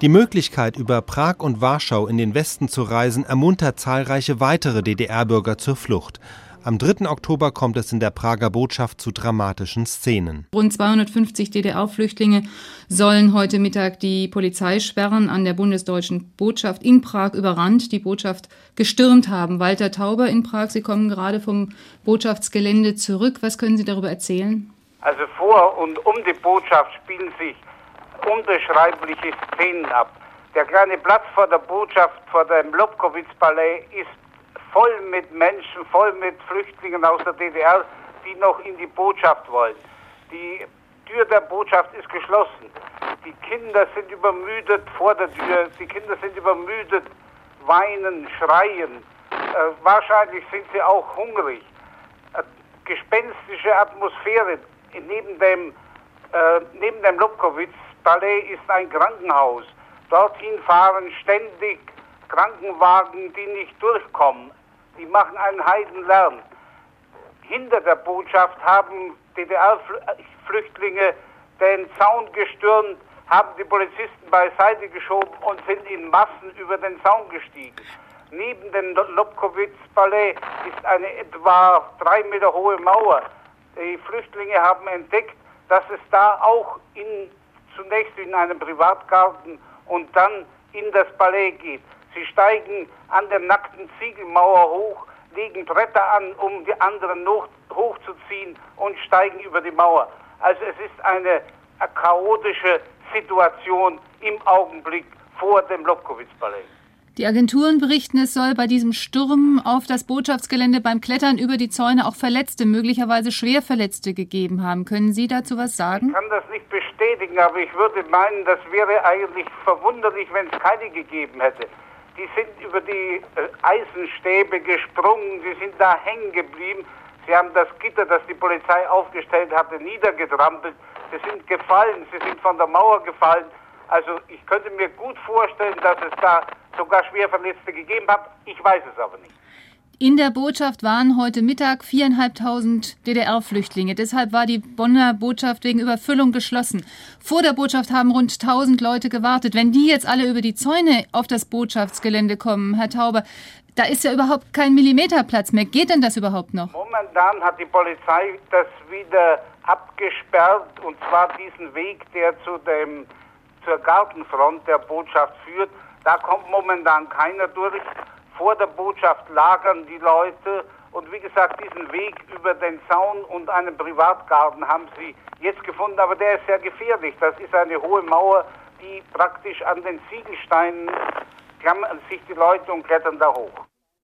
Die Möglichkeit, über Prag und Warschau in den Westen zu reisen, ermuntert zahlreiche weitere DDR-Bürger zur Flucht. Am 3. Oktober kommt es in der Prager Botschaft zu dramatischen Szenen. Rund 250 DDR-Flüchtlinge sollen heute Mittag die Polizeisperren an der bundesdeutschen Botschaft in Prag überrannt, die Botschaft gestürmt haben. Walter Tauber in Prag, Sie kommen gerade vom Botschaftsgelände zurück. Was können Sie darüber erzählen? Also vor und um die Botschaft spielen sich unbeschreibliche Szenen ab. Der kleine Platz vor der Botschaft, vor dem Lobkowitz-Palais, ist voll mit Menschen, voll mit Flüchtlingen aus der DDR, die noch in die Botschaft wollen. Die Tür der Botschaft ist geschlossen. Die Kinder sind übermüdet vor der Tür. Die Kinder sind übermüdet, weinen, schreien. Äh, wahrscheinlich sind sie auch hungrig. Äh, gespenstische Atmosphäre. Neben dem, äh, neben dem Lobkowitz-Palais ist ein Krankenhaus. Dorthin fahren ständig Krankenwagen, die nicht durchkommen die machen einen Heidenlärm. Hinter der Botschaft haben DDR-Flüchtlinge den Zaun gestürmt, haben die Polizisten beiseite geschoben und sind in Massen über den Zaun gestiegen. Neben dem Lobkowitz-Palais ist eine etwa drei Meter hohe Mauer. Die Flüchtlinge haben entdeckt, dass es da auch in, zunächst in einem Privatgarten und dann in das Palais geht. Sie steigen an der nackten Ziegelmauer hoch, legen Bretter an, um die anderen noch hochzuziehen und steigen über die Mauer. Also es ist eine chaotische Situation im Augenblick vor dem Lobkowitz-Palais. Die Agenturen berichten, es soll bei diesem Sturm auf das Botschaftsgelände beim Klettern über die Zäune auch Verletzte, möglicherweise Schwerverletzte gegeben haben. Können Sie dazu was sagen? Ich kann das nicht bestätigen, aber ich würde meinen, das wäre eigentlich verwunderlich, wenn es keine gegeben hätte die sind über die äh, Eisenstäbe gesprungen, sie sind da hängen geblieben. Sie haben das Gitter, das die Polizei aufgestellt hatte, niedergetrampelt. Sie sind gefallen, sie sind von der Mauer gefallen. Also ich könnte mir gut vorstellen, dass es da sogar Schwerverletzte gegeben hat. Ich weiß es aber nicht. In der Botschaft waren heute Mittag viereinhalbtausend DDR-Flüchtlinge. Deshalb war die Bonner Botschaft wegen Überfüllung geschlossen. Vor der Botschaft haben rund tausend Leute gewartet. Wenn die jetzt alle über die Zäune auf das Botschaftsgelände kommen, Herr Tauber, da ist ja überhaupt kein Millimeterplatz mehr. Geht denn das überhaupt noch? Momentan hat die Polizei das wieder abgesperrt und zwar diesen Weg, der zu dem, zur Gartenfront der Botschaft führt. Da kommt momentan keiner durch vor der Botschaft lagern die Leute. Und wie gesagt, diesen Weg über den Zaun und einen Privatgarten haben sie jetzt gefunden, aber der ist sehr gefährlich. Das ist eine hohe Mauer, die praktisch an den Ziegelsteinen klammern sich die Leute und klettern da hoch.